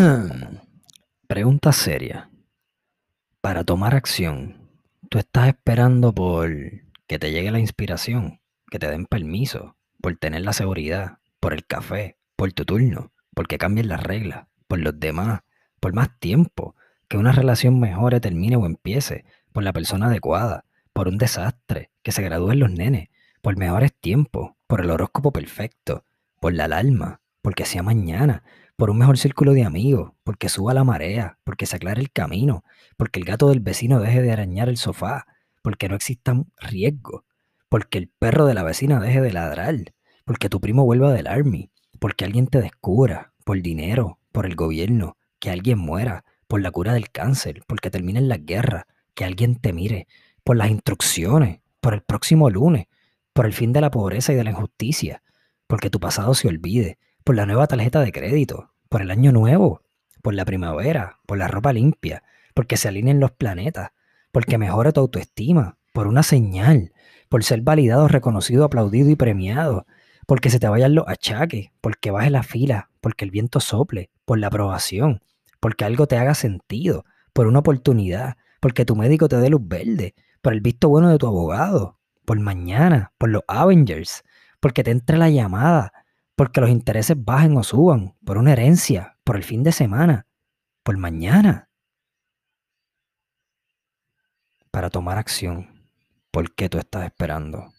Pregunta seria. Para tomar acción, ¿tú estás esperando por que te llegue la inspiración, que te den permiso, por tener la seguridad, por el café, por tu turno, porque cambien las reglas, por los demás, por más tiempo, que una relación mejore, termine o empiece, por la persona adecuada, por un desastre, que se gradúen los nenes, por mejores tiempos, por el horóscopo perfecto, por la alarma, porque sea mañana, por un mejor círculo de amigos, porque suba la marea, porque se aclare el camino, porque el gato del vecino deje de arañar el sofá, porque no existan riesgos, porque el perro de la vecina deje de ladrar, porque tu primo vuelva del army, porque alguien te descubra, por dinero, por el gobierno, que alguien muera, por la cura del cáncer, porque terminen las guerras, que alguien te mire, por las instrucciones, por el próximo lunes, por el fin de la pobreza y de la injusticia, porque tu pasado se olvide, por la nueva tarjeta de crédito, por el año nuevo, por la primavera, por la ropa limpia, porque se alineen los planetas, porque mejore tu autoestima, por una señal, por ser validado, reconocido, aplaudido y premiado, porque se te vayan los achaques, porque baje la fila, porque el viento sople, por la aprobación, porque algo te haga sentido, por una oportunidad, porque tu médico te dé luz verde, por el visto bueno de tu abogado, por mañana, por los Avengers, porque te entre la llamada, porque los intereses bajen o suban, por una herencia, por el fin de semana, por mañana. Para tomar acción, ¿por qué tú estás esperando?